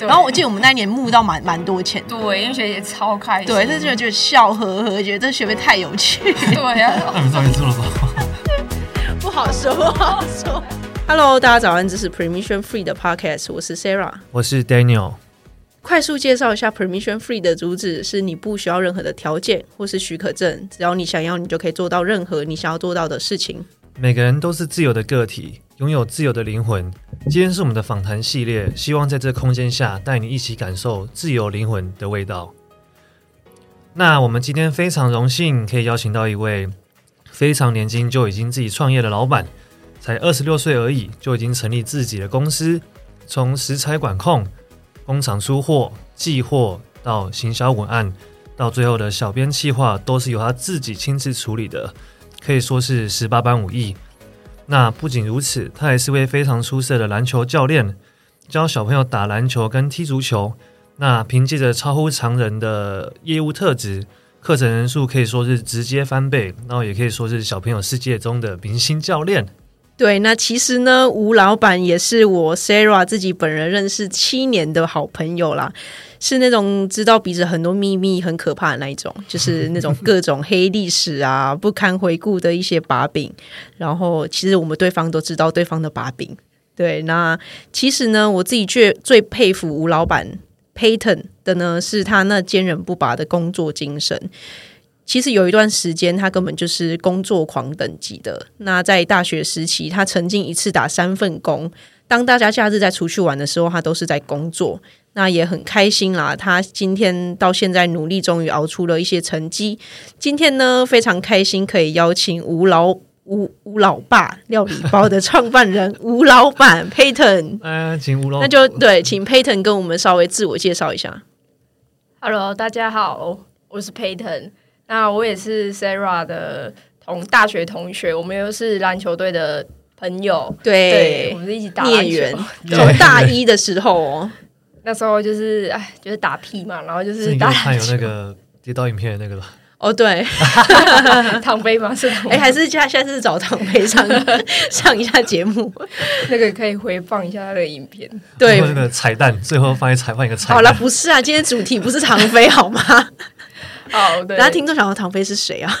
然后我记得我们那一年募到蛮蛮多钱，对，因为学姐超开心，对，就觉得笑呵呵，觉得这学妹太有趣，对呀、啊，那你们做了吗？不好说，不好说。Hello，大家早安，这是 Permission Free 的 Podcast，我是 Sarah，我是 Daniel。快速介绍一下 Permission Free 的主旨是：你不需要任何的条件或是许可证，只要你想要，你就可以做到任何你想要做到的事情。每个人都是自由的个体，拥有自由的灵魂。今天是我们的访谈系列，希望在这空间下带你一起感受自由灵魂的味道。那我们今天非常荣幸可以邀请到一位非常年轻就已经自己创业的老板，才二十六岁而已，就已经成立自己的公司，从食材管控。工厂出货、寄货到行销文案，到最后的小编企划，都是由他自己亲自处理的，可以说是十八般武艺。那不仅如此，他还是位非常出色的篮球教练，教小朋友打篮球跟踢足球。那凭借着超乎常人的业务特质，课程人数可以说是直接翻倍，然后也可以说是小朋友世界中的明星教练。对，那其实呢，吴老板也是我 Sarah 自己本人认识七年的好朋友啦，是那种知道彼此很多秘密、很可怕的那一种，就是那种各种黑历史啊、不堪回顾的一些把柄。然后，其实我们对方都知道对方的把柄。对，那其实呢，我自己最最佩服吴老板 Payton 的呢，是他那坚韧不拔的工作精神。其实有一段时间，他根本就是工作狂等级的。那在大学时期，他曾经一次打三份工。当大家假日在出去玩的时候，他都是在工作。那也很开心啦。他今天到现在努力，终于熬出了一些成绩。今天呢，非常开心可以邀请吴老吴吴老爸料理包的创办人吴老板 Payton。嗯，请吴老，那就对，请 Payton 跟我们稍微自我介绍一下。Hello，大家好，我是 Payton。那我也是 Sarah 的同大学同学，我们又是篮球队的朋友，对，对我们是一起打孽缘，从大一的时候哦，那时候就是哎，就是打屁嘛，然后就是打看有那个跌倒影片的那个吧？哦，对，唐飞吗？是唐飞，哎，还是下下次找唐飞上 上一下节目，那个可以回放一下他的影片，对，那个彩蛋，最后放一彩放一个彩蛋。好了，不是啊，今天主题不是唐飞好吗？好 的，大家听众想说唐飞是谁啊？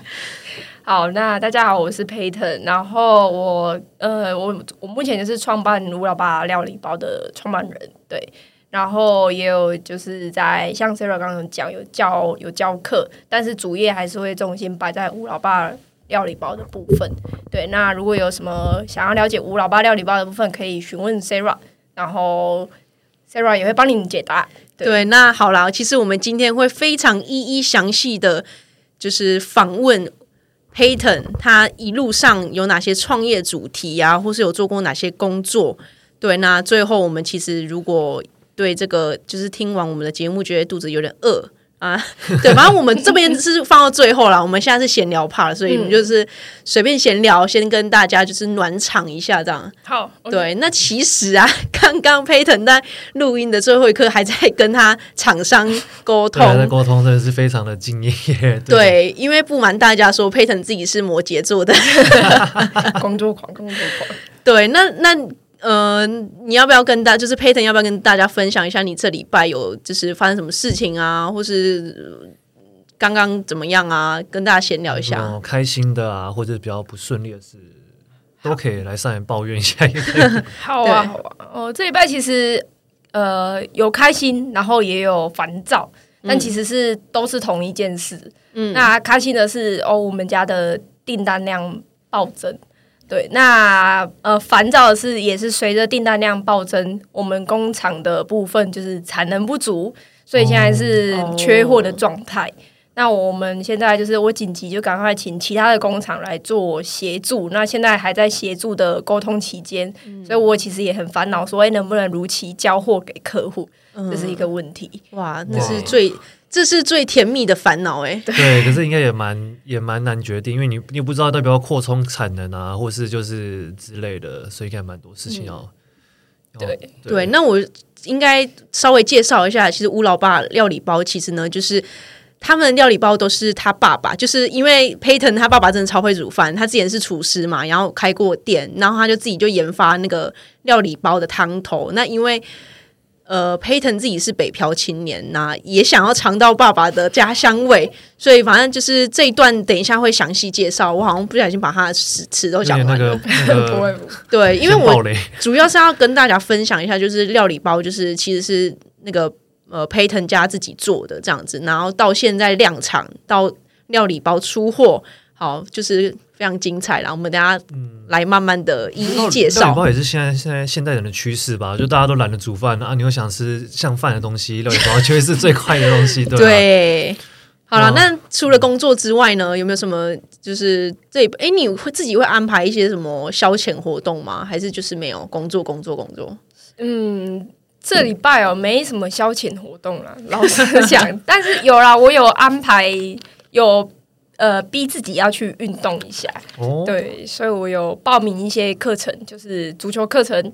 好，那大家好，我是 Payton，然后我呃，我我目前就是创办吴老爸料理包的创办人，对，然后也有就是在像 Sarah 刚刚讲有教有教课，但是主业还是会重心摆在吴老爸料理包的部分。对，那如果有什么想要了解吴老爸料理包的部分，可以询问 Sarah，然后 Sarah 也会帮你解答。对，那好了，其实我们今天会非常一一详细的，就是访问 Payton，他一路上有哪些创业主题啊，或是有做过哪些工作。对，那最后我们其实如果对这个，就是听完我们的节目，觉得肚子有点饿。啊，对，反正我们这边是放到最后了。我们现在是闲聊 part，所以我们就是随便闲聊，先跟大家就是暖场一下这样。好，对，那其实啊，刚刚 Payton 在录音的最后一刻还在跟他厂商沟通，在沟通真的是非常的敬业。对，对，因为不瞒大家说，Payton 自己是摩羯座的 工作狂，工作狂。对，那那。呃，你要不要跟大就是 Payton 要不要跟大家分享一下你这礼拜有就是发生什么事情啊，或是刚刚怎么样啊？跟大家闲聊一下。嗯、开心的啊，或者比较不顺利的事，都可以来上来抱怨一下。好啊，好啊。哦，这礼拜其实呃有开心，然后也有烦躁，但其实是都是同一件事。嗯，那开心的是哦，我们家的订单量暴增。对，那呃，烦躁的是，也是随着订单量暴增，我们工厂的部分就是产能不足，所以现在是缺货的状态。Oh. 那我们现在就是我紧急就赶快请其他的工厂来做协助。那现在还在协助的沟通期间，嗯、所以我其实也很烦恼，说哎，能不能如期交货给客户？嗯、这是一个问题。哇，那是最。这是最甜蜜的烦恼哎，对，可是应该也蛮也蛮难决定，因为你你不知道代表要扩充产能啊，或是就是之类的，所以应该蛮多事情要。嗯、对对，对，那我应该稍微介绍一下，其实吴老爸料理包其实呢，就是他们料理包都是他爸爸，就是因为 Payton 他爸爸真的超会煮饭，他之前是厨师嘛，然后开过店，然后他就自己就研发那个料理包的汤头，那因为。呃，Payton 自己是北漂青年，那也想要尝到爸爸的家乡味，所以反正就是这一段，等一下会详细介绍。我好像不小心把他的词词都讲完了。那个那个、对，因为我主要是要跟大家分享一下，就是料理包，就是其实是那个呃 Payton 家自己做的这样子，然后到现在量产到料理包出货，好就是。非常精彩，然后我们等下来慢慢的一一介绍。料理包也是现在现在现代人的趋势吧？就大家都懒得煮饭啊，你又想吃像饭的东西，料理包就会是最快的东西，对，对。好了，那除了工作之外呢，有没有什么就是这？哎，你会自己会安排一些什么消遣活动吗？还是就是没有工作工作工作？嗯，这礼拜哦，没什么消遣活动了，老实讲。但是有啦，我有安排有。呃，逼自己要去运动一下，哦，对，所以我有报名一些课程，就是足球课程，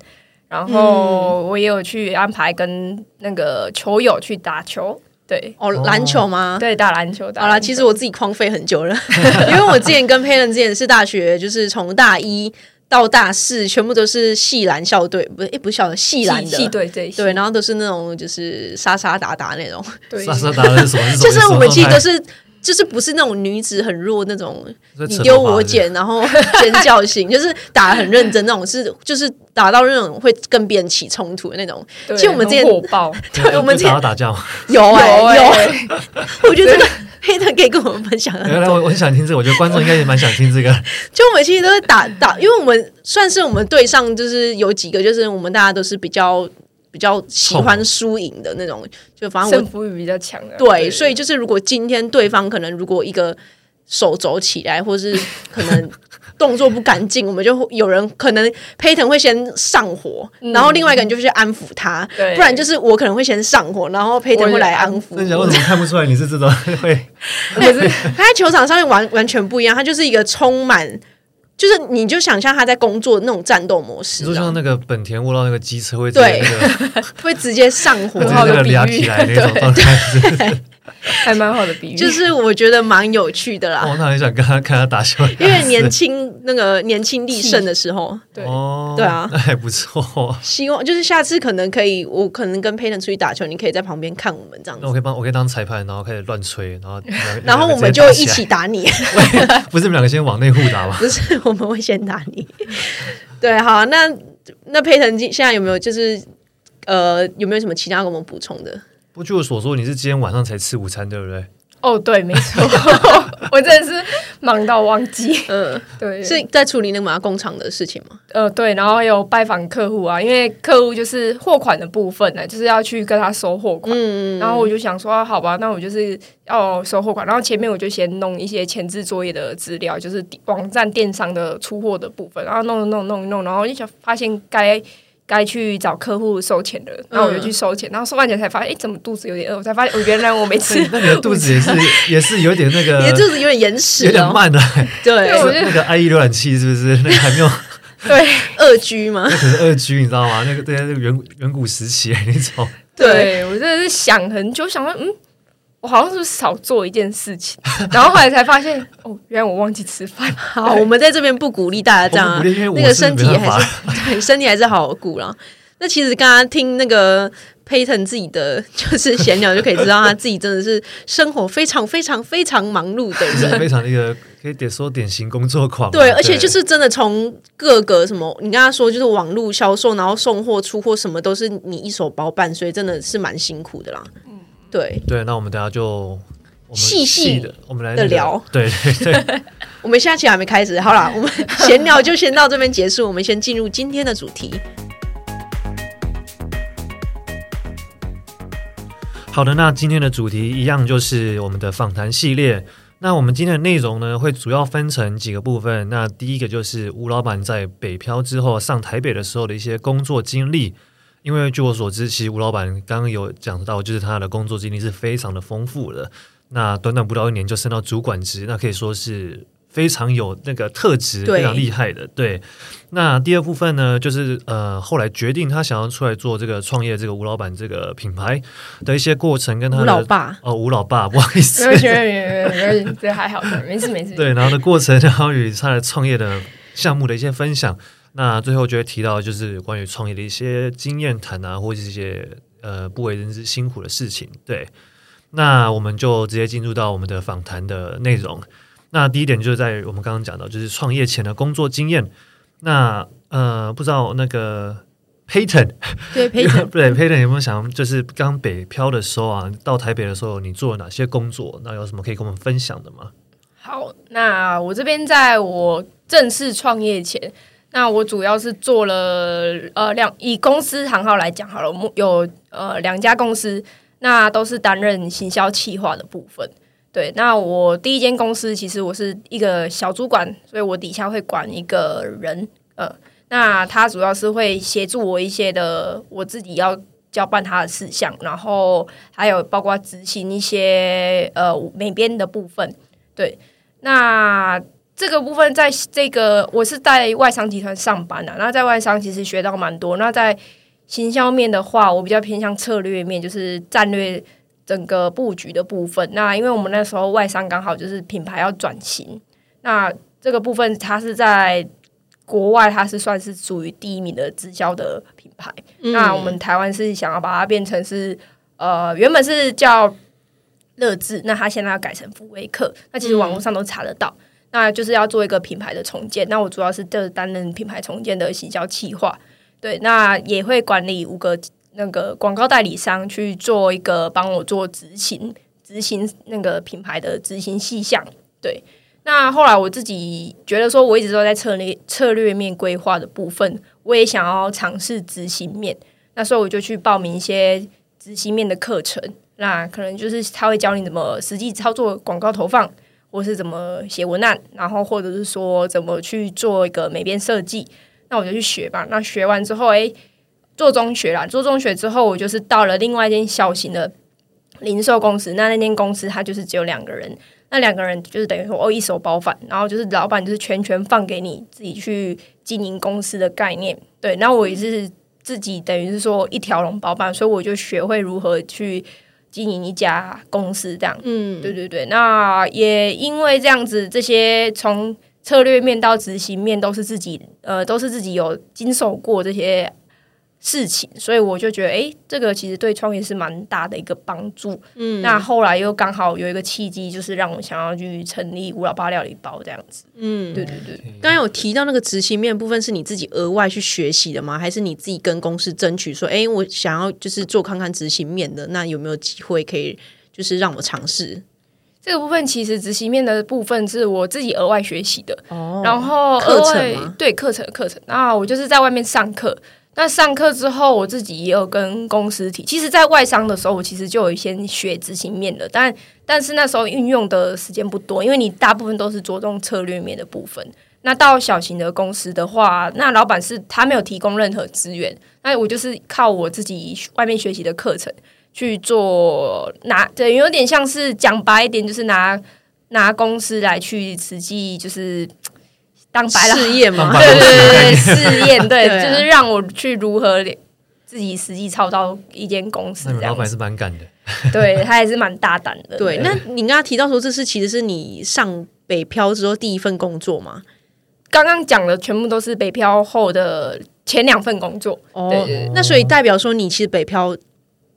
然后我也有去安排跟那个球友去打球，对，哦，篮球吗？对，打篮球。打球。好啦，其实我自己荒废很久了，因为我之前跟 Peyton 之前是大学，就是从大一到大四，全部都是系篮校队，不是，诶，不是校系篮的系队，对，对，然后都是那种就是杀杀打打那种，对，杀杀打打是什么？就是我们其实都是。就是不是那种女子很弱那种，你丢我捡，然后 尖叫型，就是打得很认真那种，是就是打到那种会跟别人起冲突的那种。其实我们之前火爆，对，我们之前打架有哎有，我觉得这个 Peyton 可以跟我们分享。原来我我很想听这个，我觉得观众应该也蛮想听这个。就我们其实都是打打，因为我们算是我们队上就是有几个，就是我们大家都是比较。比较喜欢输赢的那种，就反正胜负欲比较强的。对，所以就是如果今天对方可能如果一个手肘起来，或是可能动作不干净，我们就有人可能 Payton 会先上火，然后另外一个人就去安抚他，不然就是我可能会先上火，然后 Payton 会来安抚。那你为什么看不出来你是这种会？可是他在球场上面完完全不一样，他就是一个充满。就是，你就想象他在工作的那种战斗模式，就像那个本田悟到那个机车会直接、那个、会直接上火，然后的比喻，对。还蛮好的比喻，就是我觉得蛮有趣的啦。我那很想跟他看他打球，因为年轻那个年轻力盛的时候，对哦对啊，那还不错。希望就是下次可能可以，我可能跟 Peyton 出去打球，你可以在旁边看我们这样子。那我可以帮我可以当裁判，然后开始乱吹，然后 然后我们就一起打你。不是你们两个先往内互打吗？不是，我们会先打你。对，好，那那 Peyton 现在有没有就是呃有没有什么其他给我们补充的？不，据我所说，你是今天晚上才吃午餐，对不对？哦，对，没错，我真的是忙到忘记。嗯，对，是在处理那个工厂的事情吗？呃，对，然后还有拜访客户啊，因为客户就是货款的部分呢，就是要去跟他收货款。嗯，然后我就想说，好吧，那我就是要收货款，然后前面我就先弄一些前置作业的资料，就是网站电商的出货的部分，然后弄弄弄弄，然后就想发现该。该去找客户收钱的，然后我就去收钱，嗯、然后收完钱才发现，哎，怎么肚子有点饿？我才发现，我原来我没吃。那你的肚子也是 也是有点那个，你的肚子有点延迟，有点慢 了。对，那个 IE 浏览器是不是 那个还没有？对，二 G 吗？那可是二 G，你知道吗？那个对，那个远远古时期那种。对，我真的是想很久，想说，嗯。我好像是少做一件事情，然后后来才发现，哦，原来我忘记吃饭。好，我们在这边不鼓励大家这样啊，那个身体还是 对身体还是好好顾啦。那其实刚刚听那个 Payton 自己的就是闲聊，就可以知道他自己真的是生活非常非常非常忙碌的人，非常那个可以点说典型工作狂。对，而且就是真的从各个什么，你跟他说就是网络销售，然后送货出货什么都是你一手包办，所以真的是蛮辛苦的啦。对对，那我们等下就细细的，我们来的聊。对对对，我们下期还没开始，好了，我们 闲聊就先到这边结束。我们先进入今天的主题。好的，那今天的主题一样就是我们的访谈系列。那我们今天的内容呢，会主要分成几个部分。那第一个就是吴老板在北漂之后上台北的时候的一些工作经历。因为据我所知，其实吴老板刚刚有讲到，就是他的工作经历是非常的丰富的。那短短不到一年就升到主管职，那可以说是非常有那个特质，非常厉害的。对。那第二部分呢，就是呃，后来决定他想要出来做这个创业，这个吴老板这个品牌的一些过程，跟他的吴老爸哦，吴老爸，不好意思，没有没有没有，这还好，没事没事。对，然后的过程，然后与他的创业的项目的一些分享。那最后就会提到，就是关于创业的一些经验谈啊，或者是一些呃不为人知辛苦的事情。对，那我们就直接进入到我们的访谈的内容。那第一点就是在我们刚刚讲到，就是创业前的工作经验。那呃，不知道那个 Payton 对 Payton 对 Payton 有没有想，就是刚北漂的时候啊，到台北的时候，你做了哪些工作？那有什么可以跟我们分享的吗？好，那我这边在我正式创业前，那我主要是做了呃两以公司行号来讲好了，有呃两家公司，那都是担任行销企划的部分。对，那我第一间公司其实我是一个小主管，所以我底下会管一个人，呃，那他主要是会协助我一些的我自己要交办他的事项，然后还有包括执行一些呃每边的部分。对，那这个部分在这个我是在外商集团上班的，那在外商其实学到蛮多。那在行销面的话，我比较偏向策略面，就是战略。整个布局的部分，那因为我们那时候外商刚好就是品牌要转型，那这个部分它是在国外，它是算是属于第一名的直销的品牌。嗯、那我们台湾是想要把它变成是呃，原本是叫乐智，那它现在要改成福威克。那其实网络上都查得到，嗯、那就是要做一个品牌的重建。那我主要是就是担任品牌重建的行销企划，对，那也会管理五个。那个广告代理商去做一个帮我做执行执行那个品牌的执行细项，对。那后来我自己觉得说，我一直都在策略策略面规划的部分，我也想要尝试执行面。那时候我就去报名一些执行面的课程，那可能就是他会教你怎么实际操作广告投放，或是怎么写文案，然后或者是说怎么去做一个美编设计。那我就去学吧。那学完之后，诶。做中学啦，做中学之后，我就是到了另外一间小型的零售公司。那那间公司它就是只有两个人，那两个人就是等于说哦一手包办，然后就是老板就是全权放给你自己去经营公司的概念。对，那我也是自己等于是说一条龙包办，所以我就学会如何去经营一家公司这样。嗯，对对对。那也因为这样子，这些从策略面到执行面都是自己呃都是自己有经手过这些。事情，所以我就觉得，哎，这个其实对创业是蛮大的一个帮助。嗯，那后来又刚好有一个契机，就是让我想要去成立五老八料理包这样子。嗯，对对对。刚刚有提到那个执行面部分，是你自己额外去学习的吗？还是你自己跟公司争取说，哎，我想要就是做看看执行面的，那有没有机会可以就是让我尝试？这个部分其实执行面的部分是我自己额外学习的。哦，然后课程？对，课程课程。那我就是在外面上课。那上课之后，我自己也有跟公司提。其实，在外商的时候，我其实就有先学执行面的，但但是那时候运用的时间不多，因为你大部分都是着重策略面的部分。那到小型的公司的话，那老板是他没有提供任何资源，那我就是靠我自己外面学习的课程去做拿，对，有点像是讲白一点，就是拿拿公司来去实际就是。当白了试验嘛，对对对，试验对，就是让我去如何自己实际操到一间公司。老板是蛮敢的，对他也是蛮大胆的。对，那你刚刚提到说，这是其实是你上北漂之后第一份工作吗？刚刚讲的全部都是北漂后的前两份工作。哦，对对对，那所以代表说，你其实北漂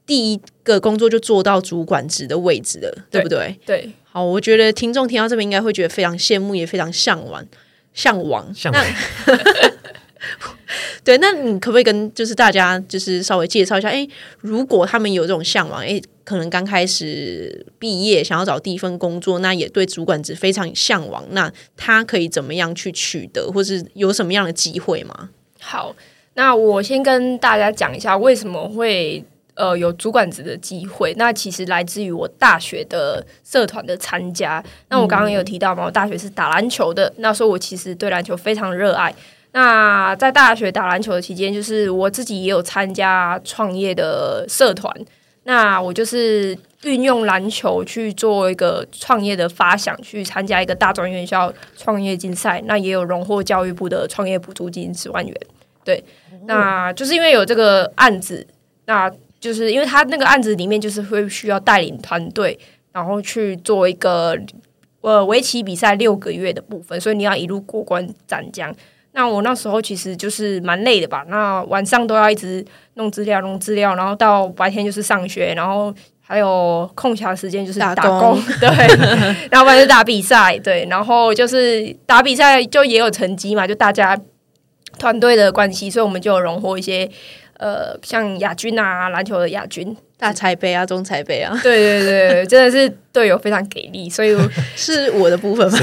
第一个工作就做到主管职的位置了，对，对不对？对。好，我觉得听众听到这边应该会觉得非常羡慕，也非常向往。向往，向往。对，那你可不可以跟就是大家就是稍微介绍一下？哎，如果他们有这种向往，哎，可能刚开始毕业想要找第一份工作，那也对主管职非常向往，那他可以怎么样去取得，或是有什么样的机会吗？好，那我先跟大家讲一下为什么会。呃，有主管职的机会，那其实来自于我大学的社团的参加。那我刚刚有提到嘛，我大学是打篮球的，那时候我其实对篮球非常热爱。那在大学打篮球的期间，就是我自己也有参加创业的社团。那我就是运用篮球去做一个创业的发想，去参加一个大专院校创业竞赛，那也有荣获教育部的创业补助金十万元。对，那就是因为有这个案子，那。就是因为他那个案子里面，就是会需要带领团队，然后去做一个呃围棋比赛六个月的部分，所以你要一路过关斩将。那我那时候其实就是蛮累的吧，那晚上都要一直弄资料、弄资料，然后到白天就是上学，然后还有空暇时间就是打工，打工对，然后完就打比赛，对，然后就是打比赛就也有成绩嘛，就大家团队的关系，所以我们就有荣获一些呃，像亚军啊，篮球的亚军。大彩杯啊，中彩杯啊，对对对，真的是队友非常给力，所以 是我的部分吗？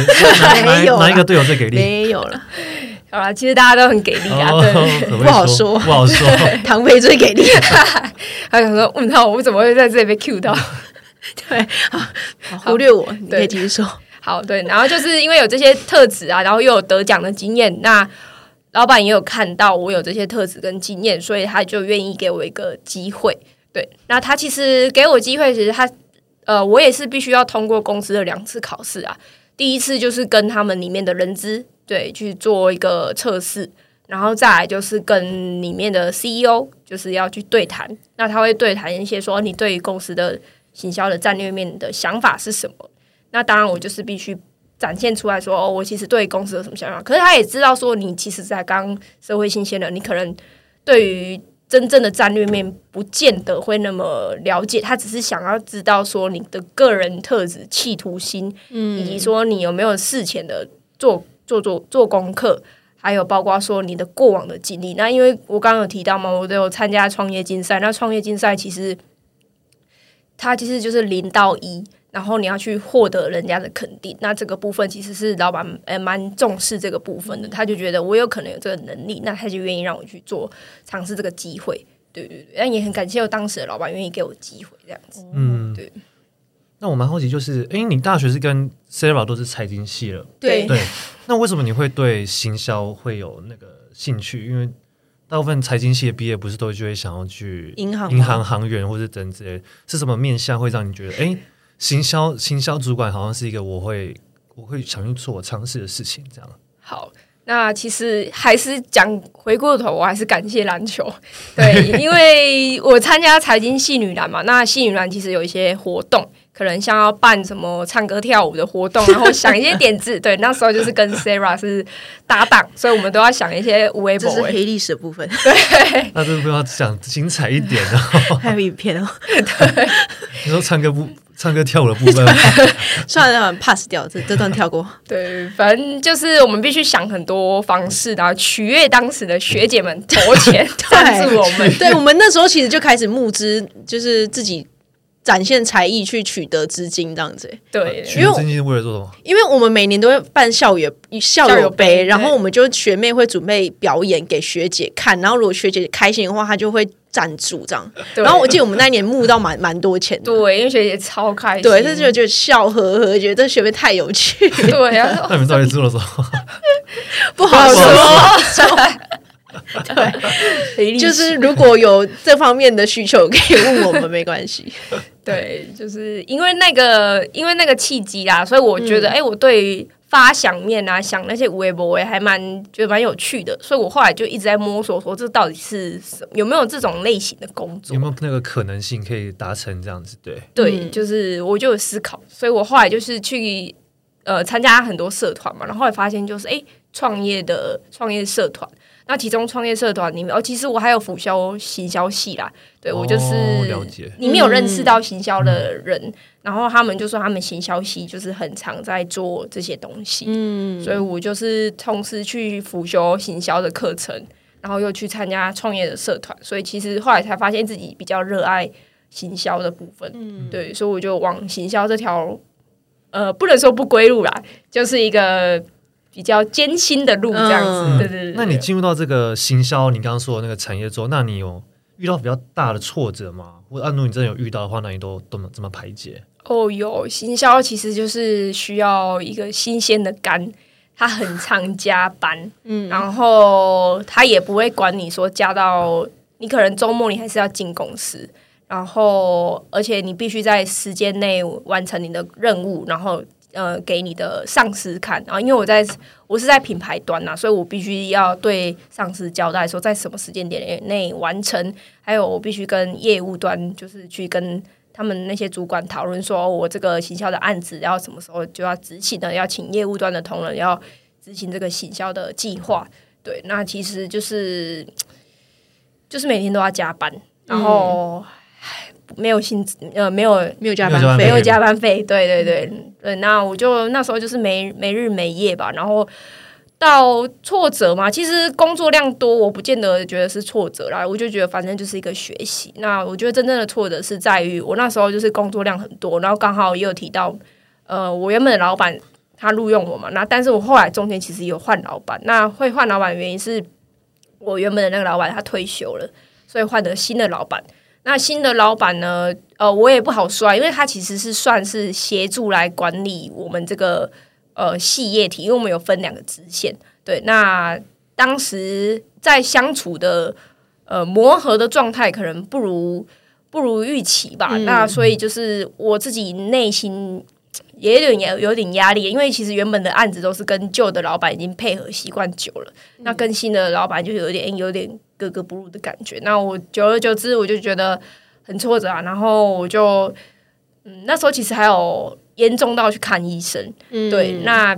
没有，哪一个队友最给力？没有了。好啦，其实大家都很给力啊，对，不好说，不好说。唐飞最给力，他想说，问他我怎么会在这里被 Q 到？对，忽略我，你可以继续说。好，对，然后就是因为有这些特质啊，然后又有得奖的经验，那老板也有看到我有这些特质跟经验，所以他就愿意给我一个机会。对，那他其实给我机会，其实他，呃，我也是必须要通过公司的两次考试啊。第一次就是跟他们里面的人资对去做一个测试，然后再来就是跟里面的 CEO 就是要去对谈。那他会对谈一些说你对于公司的行销的战略面的想法是什么？那当然我就是必须展现出来说哦，我其实对公司有什么想法。可是他也知道说你其实才刚社会新鲜人，你可能对于。真正的战略面不见得会那么了解，他只是想要知道说你的个人特质、企图心，嗯，以及说你有没有事前的做做做做功课，还有包括说你的过往的经历。那因为我刚刚有提到嘛，我都有参加创业竞赛，那创业竞赛其实它其实就是零到一。然后你要去获得人家的肯定，那这个部分其实是老板呃蛮重视这个部分的，他就觉得我有可能有这个能力，那他就愿意让我去做尝试这个机会，对对对，但也很感谢我当时的老板愿意给我机会这样子，嗯，对。那我蛮好奇，就是哎，你大学是跟 Sarah 都是财经系了，对。对，那为什么你会对行销会有那个兴趣？因为大部分财经系的毕业不是都就会想要去银行、银行行员或者等之类，是什么面向会让你觉得哎？行销行销主管好像是一个我会我会想去做尝试的事情，这样。好，那其实还是讲回过头，我还是感谢篮球，对，因为我参加财经系女篮嘛，那系女篮其实有一些活动。可能像要办什么唱歌跳舞的活动，然后想一些点子。对，那时候就是跟 Sarah 是搭档，所以我们都要想一些无微博。这是黑历史的部分。对，那这个不要讲精彩一点哦。还有影片哦。对，你说唱歌不唱歌跳舞的部分，算了，pass 掉这这段跳过。对，反正就是我们必须想很多方式，然后取悦当时的学姐们投钱赞助我们。对，我们那时候其实就开始募资，就是自己。展现才艺去取得资金，这样子。对，取得资金是为了做什么？因为我们每年都会办校友校友杯，然后我们就学妹会准备表演给学姐看，然后如果学姐开心的话，她就会赞助这样。然后我记得我们那一年募到蛮蛮多钱的，对，因为学姐超开心，对，她就觉得笑呵呵，觉得这学妹太有趣。对啊，那你们到底做了什么？不好说。对，就是如果有这方面的需求，可以问我们，没关系。对，就是因为那个，因为那个契机啦，所以我觉得，哎、嗯欸，我对发想面啊，想那些微博，我也还蛮觉得蛮有趣的。所以我后来就一直在摸索，说这到底是有没有这种类型的工作，有没有那个可能性可以达成这样子？对，对，就是我就有思考，所以我后来就是去呃参加很多社团嘛，然后后来发现就是，哎、欸，创业的创业社团。那其中创业社团里面，哦，其实我还有辅修行销系啦。对，我就是你没有认识到行销的人，嗯、然后他们就说他们行销系就是很常在做这些东西，嗯，所以我就是同时去辅修行销的课程，然后又去参加创业的社团，所以其实后来才发现自己比较热爱行销的部分，嗯，对，所以我就往行销这条，呃，不能说不归路啦，就是一个。比较艰辛的路这样子，嗯、对，对对对。那你进入到这个行销，你刚刚说的那个产业之后，那你有遇到比较大的挫折吗？或者，如果你真的有遇到的话，那你都怎么怎么排解？哦，有行销其实就是需要一个新鲜的肝，他很常加班，嗯，然后他也不会管你说加到你可能周末你还是要进公司，然后而且你必须在时间内完成你的任务，然后。呃，给你的上司看，然后因为我在我是在品牌端呐，所以我必须要对上司交代说，在什么时间点内完成，还有我必须跟业务端，就是去跟他们那些主管讨论，说我这个行销的案子要什么时候就要执行的，要请业务端的同仁要执行这个行销的计划。对，那其实就是就是每天都要加班，然后没有薪资，呃，没有没有加班费，没有加班费。对对对对，那我就那时候就是没没日没夜吧，然后。到挫折嘛，其实工作量多，我不见得觉得是挫折啦。我就觉得反正就是一个学习。那我觉得真正的挫折是在于我那时候就是工作量很多，然后刚好也有提到，呃，我原本的老板他录用我嘛，那但是我后来中间其实有换老板。那会换老板的原因是我原本的那个老板他退休了，所以换了新的老板。那新的老板呢，呃，我也不好说，因为他其实是算是协助来管理我们这个。呃，系业体，因为我们有分两个支线，对，那当时在相处的呃磨合的状态，可能不如不如预期吧。嗯、那所以就是我自己内心也有点有点压力，因为其实原本的案子都是跟旧的老板已经配合习惯久了，嗯、那跟新的老板就有点有点格格不入的感觉。那我久而久之，我就觉得很挫折啊。然后我就嗯，那时候其实还有。严重到去看医生，嗯、对，那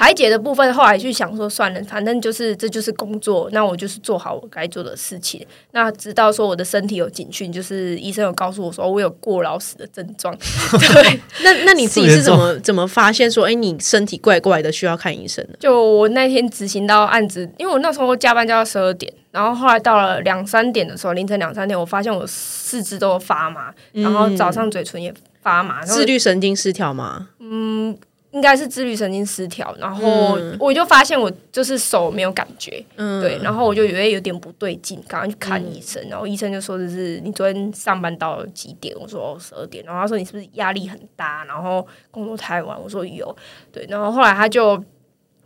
排解的部分，后来去想说算了，反正就是这就是工作，那我就是做好我该做的事情。那直到说我的身体有警讯，就是医生有告诉我说我有过劳死的症状。对，那那你自己是怎么怎么发现说，哎，你身体怪怪的，需要看医生的？就我那天执行到案子，因为我那时候加班加到十二点，然后后来到了两三点的时候，凌晨两三点，我发现我四肢都发麻，然后早上嘴唇也。发麻，自律神经失调吗？嗯，应该是自律神经失调。然后我就发现我就是手没有感觉，嗯，对。然后我就以为有点不对劲，赶快去看医生。嗯、然后医生就说的是你昨天上班到几点？我说哦十二点。然后他说你是不是压力很大？然后工作太晚？我说有。对。然后后来他就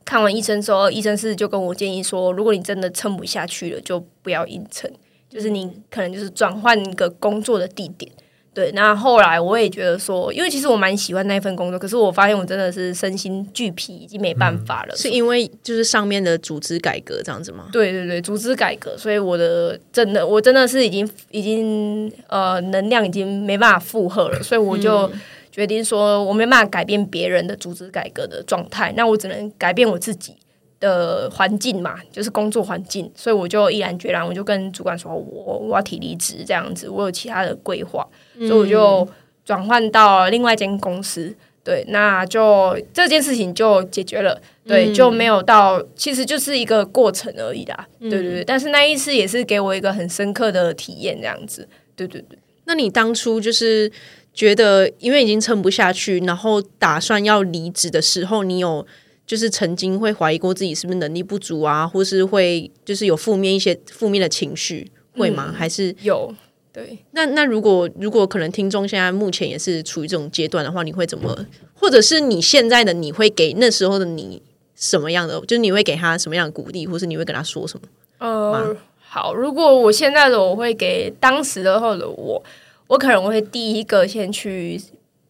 看完医生之后，医生是就跟我建议说，如果你真的撑不下去了，就不要硬撑，就是你可能就是转换一个工作的地点。对，那后来我也觉得说，因为其实我蛮喜欢那份工作，可是我发现我真的是身心俱疲，已经没办法了。嗯、是因为就是上面的组织改革这样子吗？对对对，组织改革，所以我的真的我真的是已经已经呃能量已经没办法负荷了，所以我就决定说我没办法改变别人的组织改革的状态，那我只能改变我自己。的环境嘛，就是工作环境，所以我就毅然决然，我就跟主管说我，我我要提离职这样子，我有其他的规划，嗯、所以我就转换到另外一间公司。对，那就这件事情就解决了，对，嗯、就没有到，其实就是一个过程而已啦。嗯、对对对，但是那一次也是给我一个很深刻的体验，这样子。对对对，那你当初就是觉得，因为已经撑不下去，然后打算要离职的时候，你有？就是曾经会怀疑过自己是不是能力不足啊，或是会就是有负面一些负面的情绪，会吗？嗯、还是有？对。那那如果如果可能，听众现在目前也是处于这种阶段的话，你会怎么？或者是你现在的你会给那时候的你什么样的？就是你会给他什么样的鼓励，或是你会跟他说什么？呃，好，如果我现在的我会给当时的或者我，我可能会第一个先去。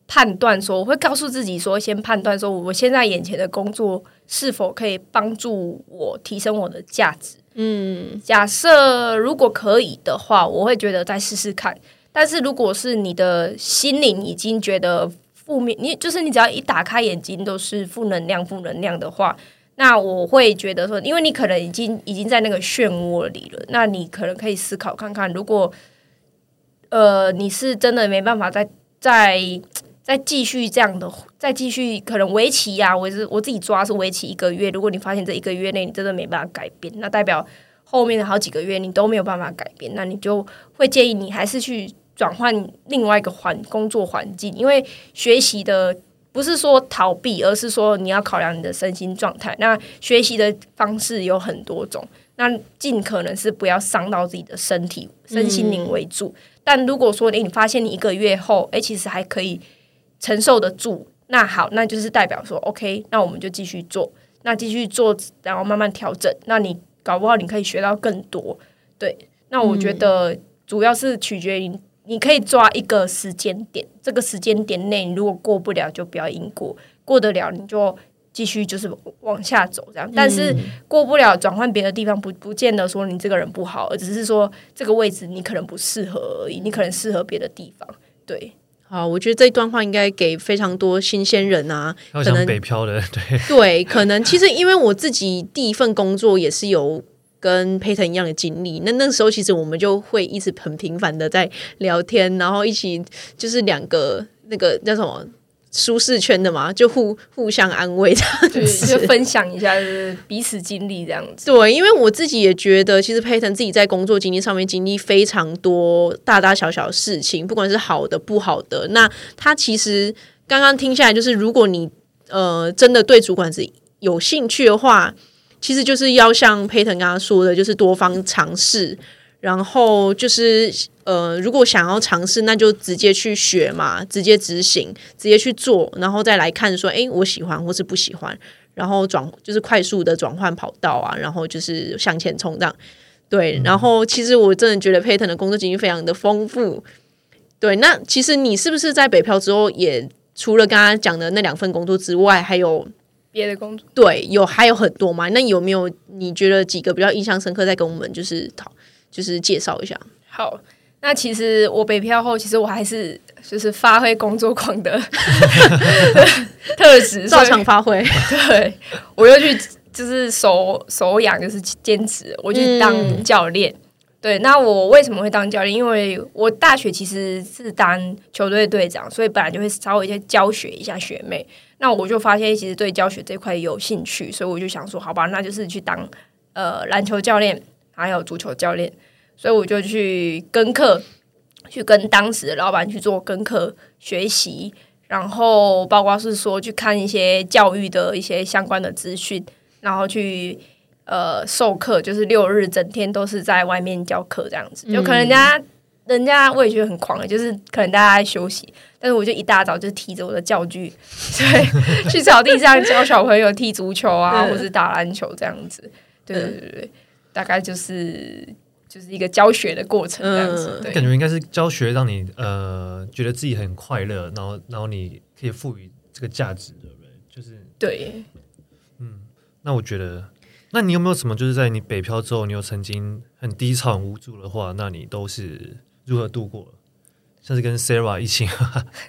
判断说，我会告诉自己说，先判断说，我现在眼前的工作是否可以帮助我提升我的价值。嗯，假设如果可以的话，我会觉得再试试看。但是如果是你的心灵已经觉得负面，你就是你只要一打开眼睛都是负能量、负能量的话，那我会觉得说，因为你可能已经已经在那个漩涡里了，那你可能可以思考看看，如果呃你是真的没办法再再。再继续这样的，再继续可能为期呀，我是我自己抓是为期一个月。如果你发现这一个月内你真的没办法改变，那代表后面的好几个月你都没有办法改变，那你就会建议你还是去转换另外一个环工作环境，因为学习的不是说逃避，而是说你要考量你的身心状态。那学习的方式有很多种，那尽可能是不要伤到自己的身体，身心灵为主。嗯、但如果说你发现你一个月后，哎，其实还可以。承受得住，那好，那就是代表说，OK，那我们就继续做，那继续做，然后慢慢调整。那你搞不好你可以学到更多，对。那我觉得主要是取决于你可以抓一个时间点，这个时间点内，你如果过不了就不要硬过，过得了你就继续就是往下走这样。但是过不了，转换别的地方不不见得说你这个人不好，而只是说这个位置你可能不适合而已，你可能适合别的地方，对。好，我觉得这一段话应该给非常多新鲜人啊，可能北漂的，对对，可能其实因为我自己第一份工作也是有跟 Peyton 一样的经历，那那时候其实我们就会一直很频繁的在聊天，然后一起就是两个那个叫什么？舒适圈的嘛，就互互相安慰这样子，就分享一下就是彼此经历这样子。对，因为我自己也觉得，其实 Payton 自己在工作经历上面经历非常多大大小小的事情，不管是好的不好的。那他其实刚刚听下来，就是如果你呃真的对主管是有兴趣的话，其实就是要像 Payton 刚刚说的，就是多方尝试。然后就是呃，如果想要尝试，那就直接去学嘛，直接执行，直接去做，然后再来看说，哎，我喜欢或是不喜欢，然后转就是快速的转换跑道啊，然后就是向前冲这样。对，然后其实我真的觉得 Payton 的工作经验非常的丰富。对，那其实你是不是在北漂之后，也除了刚刚讲的那两份工作之外，还有别的工作？对，有还有很多嘛？那有没有你觉得几个比较印象深刻，再跟我们就是讨？就是介绍一下。好，那其实我北漂后，其实我还是就是发挥工作狂的 特质，照常发挥。对，我又去就是手手痒，就是兼职，我去当教练。嗯、对，那我为什么会当教练？因为我大学其实是当球队队长，所以本来就会稍微一些教学一下学妹。那我就发现其实对教学这块有兴趣，所以我就想说，好吧，那就是去当呃篮球教练。还有足球教练，所以我就去跟课，去跟当时的老板去做跟课学习，然后包括是说去看一些教育的一些相关的资讯，然后去呃授课，就是六日整天都是在外面教课这样子。就可能人家、嗯、人家我也觉得很狂的，就是可能大家在休息，但是我就一大早就提着我的教具，对，去草地上教小朋友踢足球啊，或是打篮球这样子。对对对对。大概就是就是一个教学的过程这样子，对，感觉应该是教学让你呃觉得自己很快乐，然后然后你可以赋予这个价值，对不对？就是对，嗯，那我觉得，那你有没有什么就是在你北漂之后，你有曾经很低潮、很无助的话，那你都是如何度过？像是跟 Sarah 一起，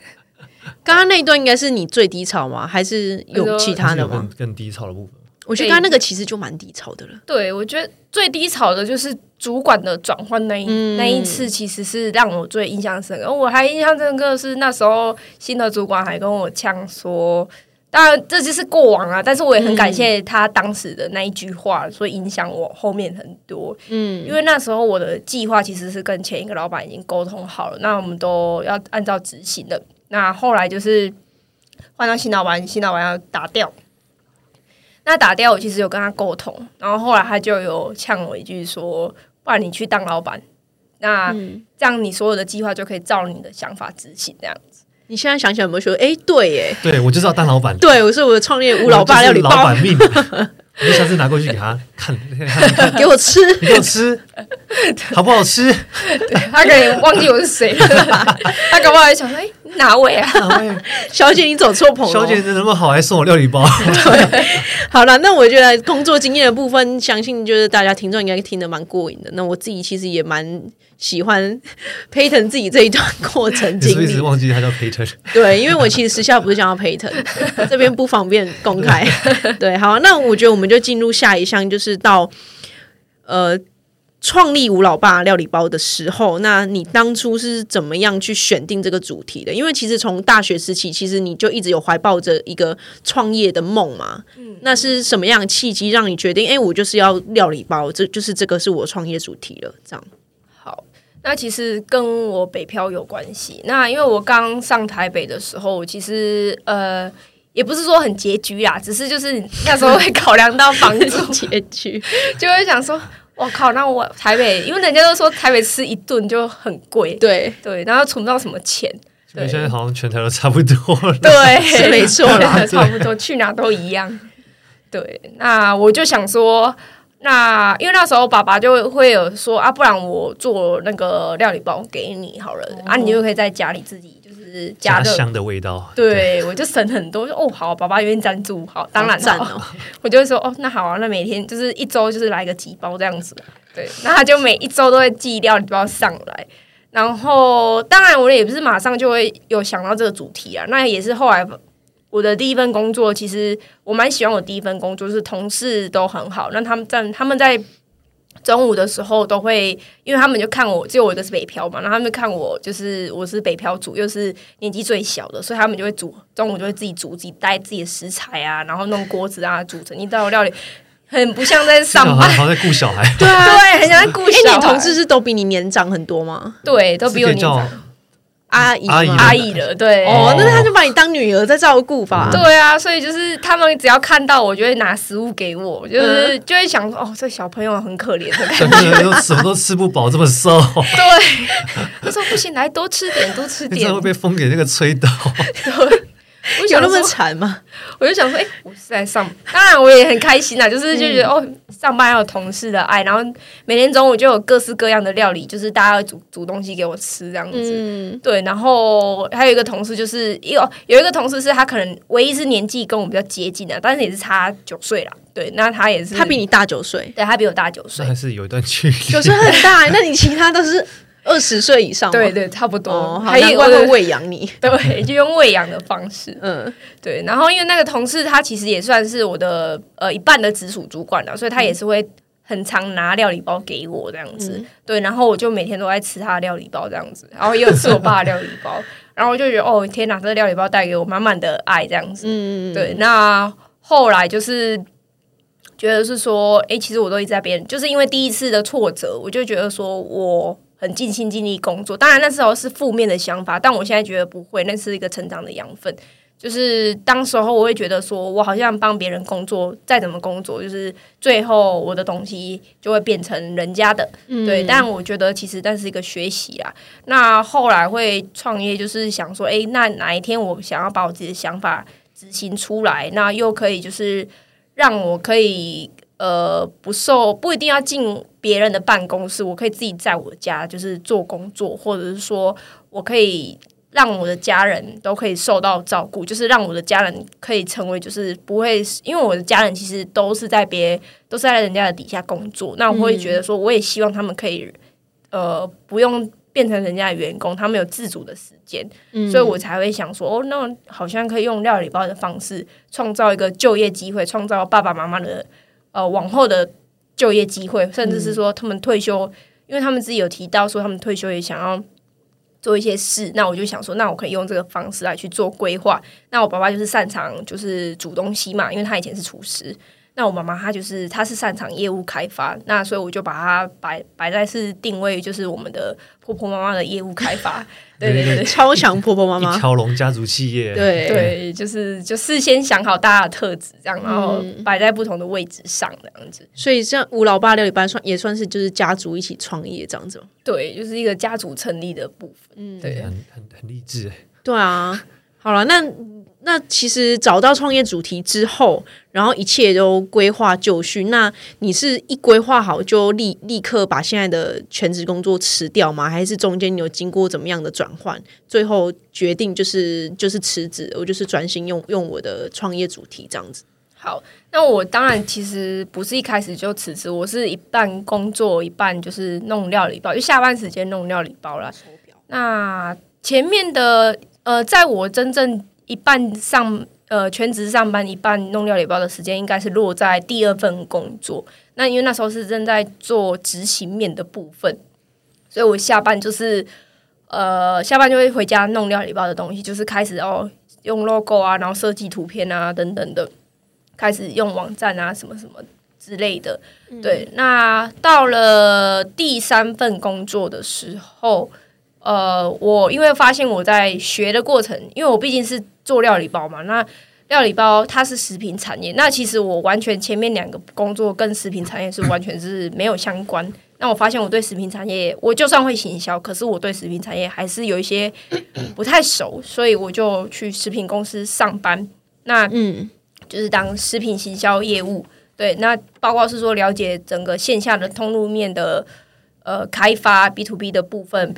刚刚那一段应该是你最低潮吗？还是有其他的吗？更更低潮的部分。我觉得他那个其实就蛮低潮的了。对，我觉得最低潮的就是主管的转换那一、嗯、那一次，其实是让我最印象深刻。我还印象深刻的是那时候新的主管还跟我呛说，当然这就是过往啊，但是我也很感谢他当时的那一句话，所以影响我后面很多。嗯，因为那时候我的计划其实是跟前一个老板已经沟通好了，那我们都要按照执行的。那后来就是换到新老板，新老板要打掉。那打掉，我其实有跟他沟通，然后后来他就有呛我一句说：“不然你去当老板，那这样你所有的计划就可以照你的想法执行。”这样子，你现在想起来有没有说：“哎，对，哎，对我就是要当老板。”对，我是我的创业吴老爸料理包，老板命。你下次拿过去给他看，给我吃，你给我吃，好不好吃？他可能忘记我是谁了，他搞不好还想说：“哎。”哪位啊？哪位？小姐，你走错棚了。小姐，你那么好，还送我料理包。对，好了，那我觉得工作经验的部分，相信就是大家听众应该听得蛮过瘾的。那我自己其实也蛮喜欢 Payton 自己这一段过程经历。一直忘记他叫 Payton。对，因为我其实私下不是叫他 Peyton，这边不方便公开。对，好，那我觉得我们就进入下一项，就是到呃。创立吴老爸料理包的时候，那你当初是怎么样去选定这个主题的？因为其实从大学时期，其实你就一直有怀抱着一个创业的梦嘛。嗯，那是什么样的契机让你决定？哎，我就是要料理包，这就是这个是我创业主题了。这样。好，那其实跟我北漂有关系。那因为我刚上台北的时候，其实呃，也不是说很拮据啊，只是就是那时候会考量到房租 拮据，就会想说。我靠！那我台北，因为人家都说台北吃一顿就很贵，对对，然后存不到什么钱。对，现在好像全台都差不多了。对，是没错 啦，差不多，去哪都一样。对，那我就想说，那因为那时候爸爸就会有说啊，不然我做那个料理包给你好了，哦、啊，你就可以在家里自己。家乡的味道，对，对我就省很多。哦，好，爸爸愿意赞助，好，当然赞哦。我就会说，哦，那好啊，那每天就是一周就是来个几包这样子。对，那他就每一周都会寄料理包上来。然后当然我也不是马上就会有想到这个主题啊，那也是后来我的第一份工作，其实我蛮喜欢我第一份工作，就是同事都很好，那他们在他们在。中午的时候都会，因为他们就看我，只有我一个是北漂嘛，然后他们看我就是我是北漂族，又是年纪最小的，所以他们就会煮中午就会自己煮，自己带自己的食材啊，然后弄锅子啊，煮成一道料理，很不像在上班，好在顾小孩，对啊，对，很像在顾小孩。你同事是都比你年长很多吗？对，都比我年长。阿姨，阿姨。了，对。哦，那他就把你当女儿在照顾吧？对啊，所以就是他们只要看到我，就会拿食物给我，就是就会想说，哦，这小朋友很可怜的感觉，什么都吃不饱，这么瘦。对，他说不行，来多吃点，多吃点，会被风给那个吹倒。有那么惨吗？我就想说，哎、欸，我是在上，当然我也很开心啊，就是就觉得、嗯、哦，上班还有同事的爱，然后每天中午就有各式各样的料理，就是大家会煮煮东西给我吃这样子。嗯、对，然后还有一个同事，就是有有一个同事是他可能唯一是年纪跟我比较接近的，但是也是差九岁啦。对，那他也是，他比你大九岁，对，他比我大九岁，但是有一段距离，九岁很大。那你其他都是？二十岁以上，对对，差不多。哦、还有会喂养你，对，就用喂养的方式，嗯，对。然后因为那个同事他其实也算是我的呃一半的直属主管了，所以他也是会很常拿料理包给我这样子，嗯、对。然后我就每天都在吃他的料理包这样子，然后也有吃我爸的料理包，然后我就觉得哦天哪，这个料理包带给我满满的爱这样子，嗯，对。那后来就是觉得是说，哎，其实我都一直在别人，就是因为第一次的挫折，我就觉得说我。很尽心尽力工作，当然那时候是负面的想法，但我现在觉得不会，那是一个成长的养分。就是当时候我会觉得说，我好像帮别人工作，再怎么工作，就是最后我的东西就会变成人家的，嗯、对。但我觉得其实那是一个学习啦。那后来会创业，就是想说，诶，那哪一天我想要把我自己的想法执行出来，那又可以就是让我可以。呃，不受不一定要进别人的办公室，我可以自己在我家就是做工作，或者是说我可以让我的家人都可以受到照顾，就是让我的家人可以成为就是不会，因为我的家人其实都是在别都是在人家的底下工作，那我会觉得说，我也希望他们可以呃不用变成人家的员工，他们有自主的时间，嗯、所以我才会想说，哦，那好像可以用料理包的方式创造一个就业机会，创造爸爸妈妈的。呃，往后的就业机会，甚至是说他们退休，嗯、因为他们自己有提到说他们退休也想要做一些事，那我就想说，那我可以用这个方式来去做规划。那我爸爸就是擅长就是煮东西嘛，因为他以前是厨师。那我妈妈她就是她是擅长业务开发，那所以我就把它摆摆在是定位，就是我们的婆婆妈妈的业务开发，对对对，超强婆婆妈妈，一条龙家族企业，对。对，就是就事先想好大家的特质，这样然后摆在不同的位置上，这样子。所以像五老八六一般算也算是就是家族一起创业这样子，对，就是一个家族成立的部分，嗯，对，很很很励志，对啊，好了，那。那其实找到创业主题之后，然后一切都规划就绪。那你是一规划好就立立刻把现在的全职工作辞掉吗？还是中间你有经过怎么样的转换，最后决定就是就是辞职，我就是专心用用我的创业主题这样子。好，那我当然其实不是一开始就辞职，我是一半工作一半就是弄料理包，就下班时间弄料理包啦。那前面的呃，在我真正一半上呃全职上班，一半弄料理包的时间，应该是落在第二份工作。那因为那时候是正在做执行面的部分，所以我下班就是呃下班就会回家弄料理包的东西，就是开始哦用 logo 啊，然后设计图片啊等等的，开始用网站啊什么什么之类的。嗯、对，那到了第三份工作的时候。呃，我因为发现我在学的过程，因为我毕竟是做料理包嘛，那料理包它是食品产业，那其实我完全前面两个工作跟食品产业是完全是没有相关。那我发现我对食品产业，我就算会行销，可是我对食品产业还是有一些不太熟，所以我就去食品公司上班。那嗯，就是当食品行销业务，对，那包括是说了解整个线下的通路面的呃开发 B to B 的部分。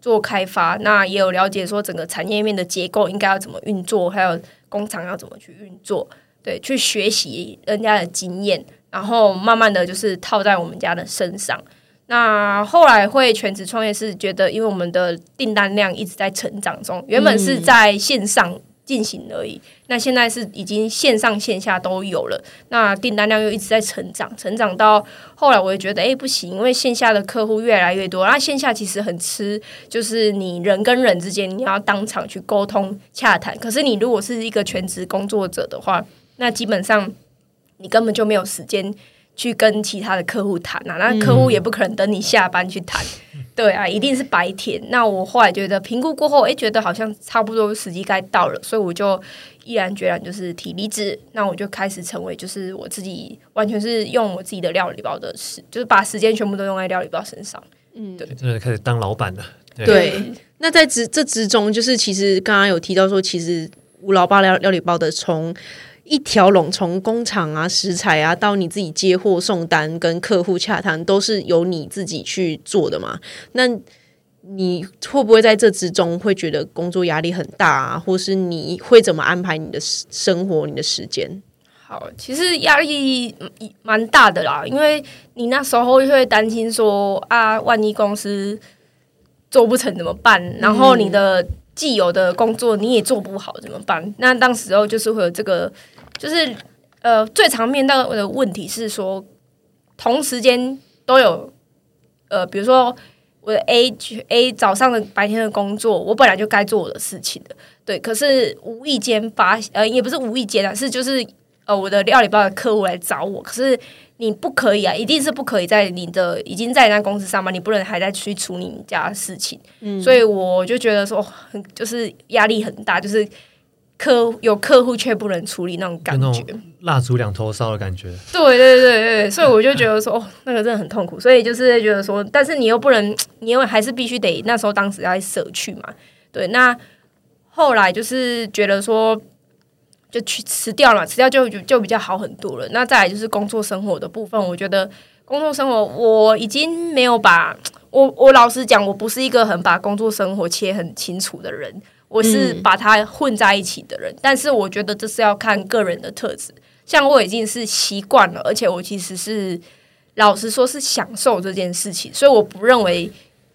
做开发，那也有了解说整个产业面的结构应该要怎么运作，还有工厂要怎么去运作，对，去学习人家的经验，然后慢慢的就是套在我们家的身上。那后来会全职创业是觉得，因为我们的订单量一直在成长中，原本是在线上进行而已，那现在是已经线上线下都有了，那订单量又一直在成长，成长到后来我也觉得，哎，不行，因为线下的客户越来越多，那线下其实很吃，就是你人跟人之间你要当场去沟通洽谈，可是你如果是一个全职工作者的话，那基本上你根本就没有时间。去跟其他的客户谈啊，那客户也不可能等你下班去谈，嗯、对啊，一定是白天。那我后来觉得评估过后，哎，觉得好像差不多时机该到了，所以我就毅然决然就是提离职。那我就开始成为就是我自己，完全是用我自己的料理包的事，就是把时间全部都用在料理包身上。嗯，对，真的开始当老板了。对，对那在之这之中，就是其实刚刚有提到说，其实吴老爸料料理包的从。一条龙从工厂啊、食材啊，到你自己接货、送单、跟客户洽谈，都是由你自己去做的嘛？那你会不会在这之中会觉得工作压力很大啊？或是你会怎么安排你的生活、你的时间？好，其实压力蛮大的啦，因为你那时候会担心说啊，万一公司做不成怎么办？然后你的既有的工作你也做不好怎么办？那当时候就是会有这个。就是呃，最常面对的问题是说，同时间都有呃，比如说我的 A A 早上的白天的工作，我本来就该做我的事情的，对。可是无意间发呃，也不是无意间啊，是就是呃，我的料理包的客户来找我，可是你不可以啊，一定是不可以在你的已经在那公司上班，你不能还在去处理你家的事情。嗯，所以我就觉得说，很就是压力很大，就是。客有客户却不能处理那种感觉，蜡烛两头烧的感觉。对对对对，所以我就觉得说，哦，那个真的很痛苦。所以就是觉得说，但是你又不能，你又还是必须得那时候当时要舍去嘛。对，那后来就是觉得说，就去辞掉了，辞掉就就就比较好很多了。那再来就是工作生活的部分，我觉得工作生活我已经没有把我我老实讲，我不是一个很把工作生活切很清楚的人。我是把它混在一起的人，嗯，但是我觉得这是要看个人的特质。像我已经是习惯了，而且我其实是老实说是享受这件事情，所以我不认为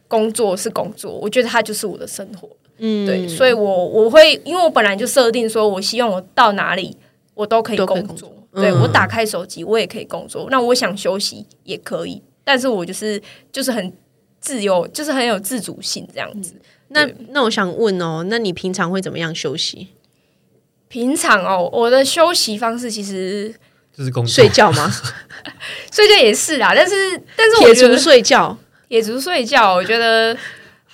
工作是工作，我觉得它就是我的生活。嗯，对，所以我我会因为我本来就设定说，我希望我到哪里我都可以工作。嗯，对，我打开手机我也可以工作，那我想休息也可以，但是我就是就是很自由，就是很有自主性这样子。嗯那那我想问哦，那你平常会怎么样休息？平常哦，我的休息方式其实就是工作睡觉吗？睡觉也是啦，但是但是我觉得睡觉，也只是睡觉。我觉得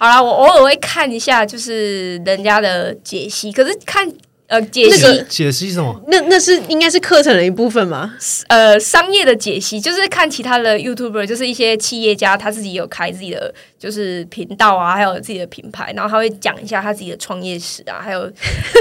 好啦，我偶尔会看一下，就是人家的解析，可是看。呃，解析、那个、解析什么？那那是应该是课程的一部分吗？呃，商业的解析就是看其他的 YouTuber，就是一些企业家，他自己有开自己的就是频道啊，还有自己的品牌，然后他会讲一下他自己的创业史啊，还有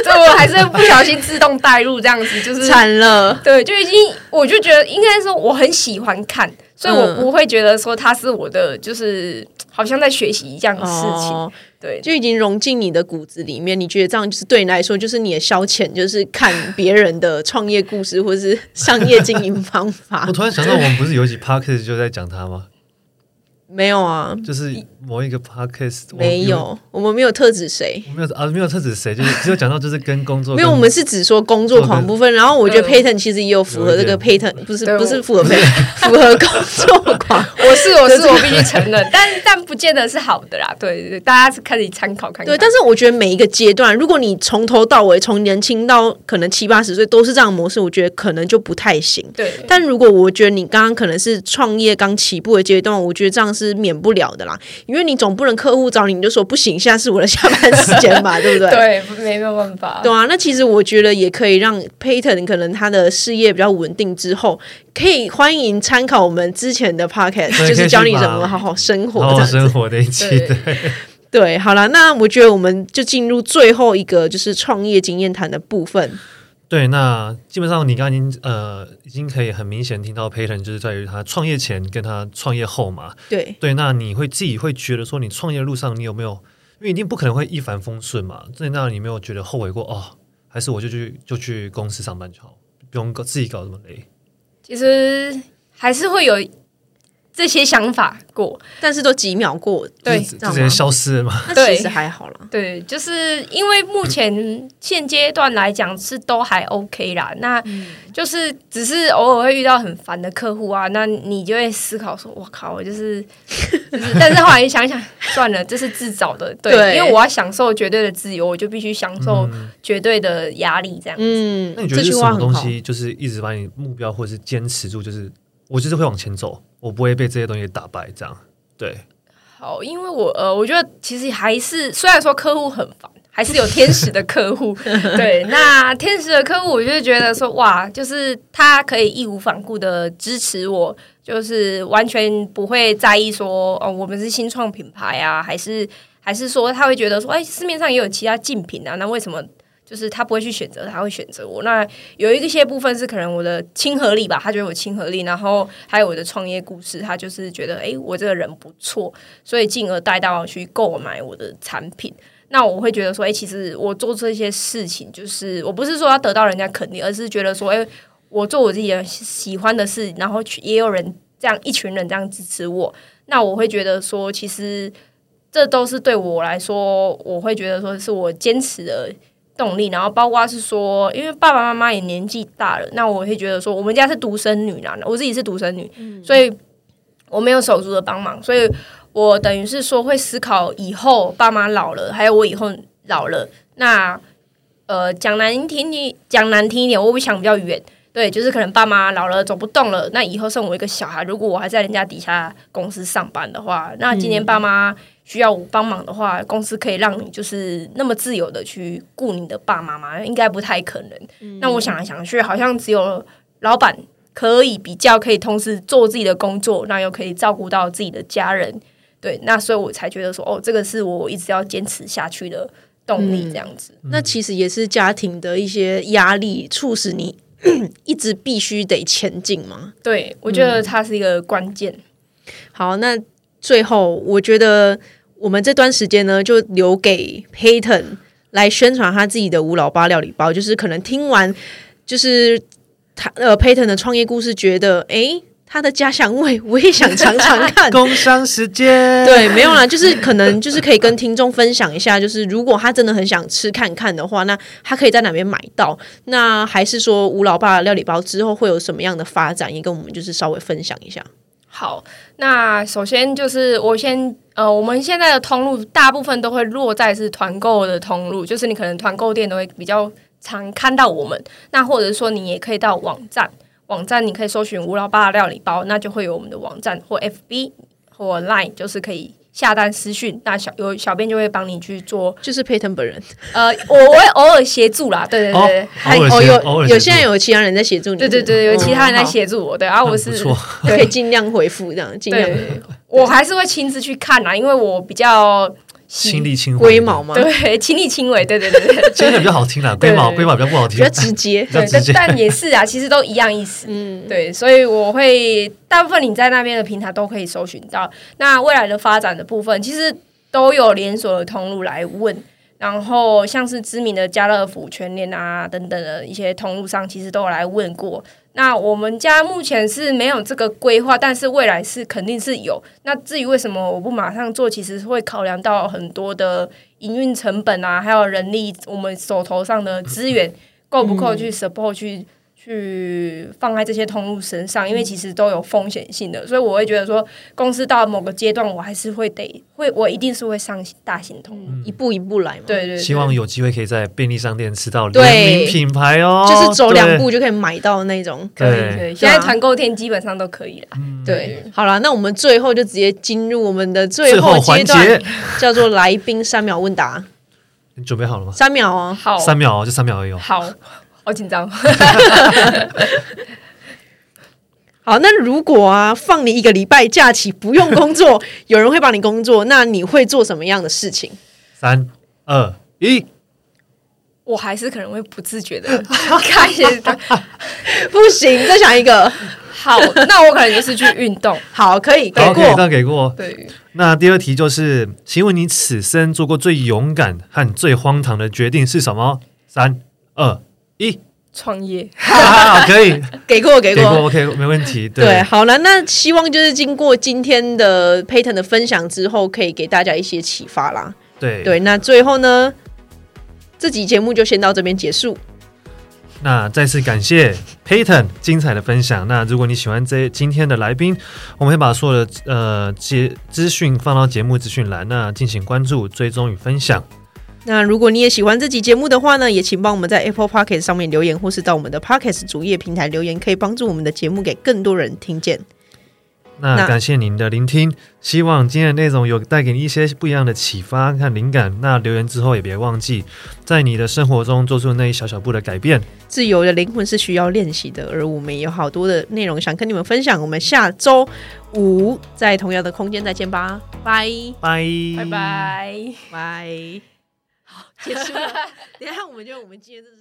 这我还是不小心自动带入这样子，就是惨了。对，就已经我就觉得应该说我很喜欢看，所以我不会觉得说他是我的，就是好像在学习一样的事情。哦对，就已经融进你的骨子里面。你觉得这样就是对你来说，就是你的消遣，就是看别人的创业故事或是商业经营方法。我突然想到，我们不是有一集 podcast 就在讲他吗？没有啊，就是某一个 podcast 没有，我们没有特指谁，没有啊，没有特指谁，就是只有讲到就是跟工作，没有，我们是只说工作狂部分。然后我觉得 Payton 其实也有符合这个 Payton，不是不是符合 Payton，符合工作狂。我是我是我必须承认，但但不见得是好的啦。对对，大家是可以参考看看。对，但是我觉得每一个阶段，如果你从头到尾，从年轻到可能七八十岁都是这样的模式，我觉得可能就不太行。对，但如果我觉得你刚刚可能是创业刚起步的阶段，我觉得这样是免不了的啦，因为你总不能客户找你，你就说不行，现在是我的下班时间嘛，对不对？对，没有办法。对啊，那其实我觉得也可以让 Payton 可能他的事业比较稳定之后，可以欢迎参考我们之前的 Podcast，就是教你怎么好好生活，好好生活的一期。对，对，好了，那我觉得我们就进入最后一个就是创业经验谈的部分。对，那基本上你刚刚已经呃，已经可以很明显听到 Payton 就是在于他创业前跟他创业后嘛。对对，那你会自己会觉得说，你创业的路上你有没有？因为一定不可能会一帆风顺嘛。在那你没有觉得后悔过哦？还是我就去就去公司上班就好，不用搞自己搞这么累？其实还是会有这些想法过，但是都几秒过，对，直接消失了嘛。那其实还好了，对，就是因为目前现阶段来讲是都还 OK 啦。那就是只是偶尔会遇到很烦的客户啊，那你就会思考说：“我靠，我就是，就是。”但是后来想想，算了，这是自找的，对，对。因为我要享受绝对的自由，我就必须享受绝对的压力，这样子。嗯，那你觉得是什么东西，就是一直把你目标或者是坚持住，就是我就是会往前走。我不会被这些东西打败，这样对。好，因为我呃，我觉得其实还是虽然说客户很烦，还是有天使的客户。对，那天使的客户，我就觉得说哇，就是他可以义无反顾的支持我，就是完全不会在意说哦，我们是新创品牌啊，还是还是说他会觉得说，哎，市面上也有其他竞品啊，那为什么？就是他不会去选择，他会选择我。那有一些部分是可能我的亲和力吧，他觉得我亲和力，然后还有我的创业故事，他就是觉得哎，我这个人不错，所以进而带到去购买我的产品。那我会觉得说，哎，其实我做这些事情，就是我不是说要得到人家肯定，而是觉得说，哎，我做我自己喜欢的事，然后也有人这样一群人这样支持我。那我会觉得说，其实这都是对我来说，我会觉得说是我坚持的。动力，然后包括是说，因为爸爸妈妈也年纪大了，那我会觉得说，我们家是独生女啦，我自己是独生女，嗯、所以我没有手足的帮忙，所以我等于是说会思考以后爸妈老了，还有我以后老了，那呃讲难听点，讲难听一点，我会想比较远，对，就是可能爸妈老了走不动了，那以后剩我一个小孩，如果我还在人家底下公司上班的话，那今年爸妈。需要我帮忙的话，公司可以让你就是那么自由的去雇你的爸妈吗？应该不太可能。嗯、那我想来想去，好像只有老板可以比较可以同时做自己的工作，那又可以照顾到自己的家人。对，那所以我才觉得说，哦，这个是我一直要坚持下去的动力。这样子，嗯、那其实也是家庭的一些压力促使你 一直必须得前进吗？对，我觉得它是一个关键。嗯、好，那最后我觉得。我们这段时间呢，就留给 Payton 来宣传他自己的五老八料理包。就是可能听完，就是他呃 Payton 的创业故事，觉得诶，他的家乡味我也想尝尝看。工商时间对，没有啦，就是可能就是可以跟听众分享一下，就是如果他真的很想吃看看的话，那他可以在哪边买到？那还是说吴老爸的料理包之后会有什么样的发展？也跟我们就是稍微分享一下。好，那首先就是我先呃，我们现在的通路大部分都会落在是团购的通路，就是你可能团购店都会比较常看到我们。那或者是说你也可以到网站，网站你可以搜寻吴老八的料理包，那就会有我们的网站或 FB 或 Line，就是可以。下单私讯，那小有小编就会帮你去做，就是 Peyton 本人。呃，我我会偶尔协助啦，对对对，还哦有有现在有其他人在协助你，对对对，有其他人在协助我，对啊，我是可以尽量回复这样，尽量。我还是会亲自去看啦，因为我比较。亲力亲为，龟毛吗？对，亲力亲为，对对对对，这个比较好听啦。龟毛，龟毛比较不好听，比较直接，对，但也是啊，其实都一样意思。嗯，对，所以我会大部分你在那边的平台都可以搜寻到。那未来的发展的部分，其实都有连锁的通路来问。然后像是知名的家乐福、全联啊等等的一些通路上，其实都有来问过。那我们家目前是没有这个规划，但是未来是肯定是有。那至于为什么我不马上做，其实会考量到很多的营运成本啊，还有人力，我们手头上的资源够不够去 support 去。去放在这些通路身上，因为其实都有风险性的，所以我会觉得说，公司到某个阶段，我还是会得会，我一定是会上大型通路，嗯、一步一步来嘛。对，对对，希望有机会可以在便利商店吃到联名品牌哦，就是走两步就可以买到那种。可以可以，现在团购店基本上都可以了。嗯、对，好了，那我们最后就直接进入我们的最后阶段，叫做来宾三秒问答。你准备好了吗？三秒哦，好，三秒哦，就三秒而已哦。好。好紧张，好，那如果啊，放你一个礼拜假期，不用工作，有人会帮你工作，那你会做什么样的事情？三二一，我还是可能会不自觉的 开始，不行，再想一个。好，那我可能就是去运动。好，可以给过，给过，给过。对，那第二题就是，请问你此生做过最勇敢和最荒唐的决定是什么？三二。一创业，可以 给过给过，给过，OK，没问题。对，对好了，那希望就是经过今天的 Payton 的分享之后，可以给大家一些启发啦。对对，那最后呢，这集节目就先到这边结束。那再次感谢 Payton 精彩的分享。那如果你喜欢这今天的来宾，我们会把所有的呃节资讯放到节目资讯栏，那进行关注、追踪与分享。那如果你也喜欢这集节目的话呢，也请帮我们在 Apple Podcast 上面留言，或是到我们的 Podcast 主页平台留言，可以帮助我们的节目给更多人听见。那感谢您的聆听，希望今天的内容有带给你一些不一样的启发和灵感。那留言之后也别忘记，在你的生活中做出那一小小步的改变。自由的灵魂是需要练习的，而我们也有好多的内容想跟你们分享。我们下周五在同样的空间再见吧，拜拜拜拜拜。好，结束了。等一下，我们就我们今天就是。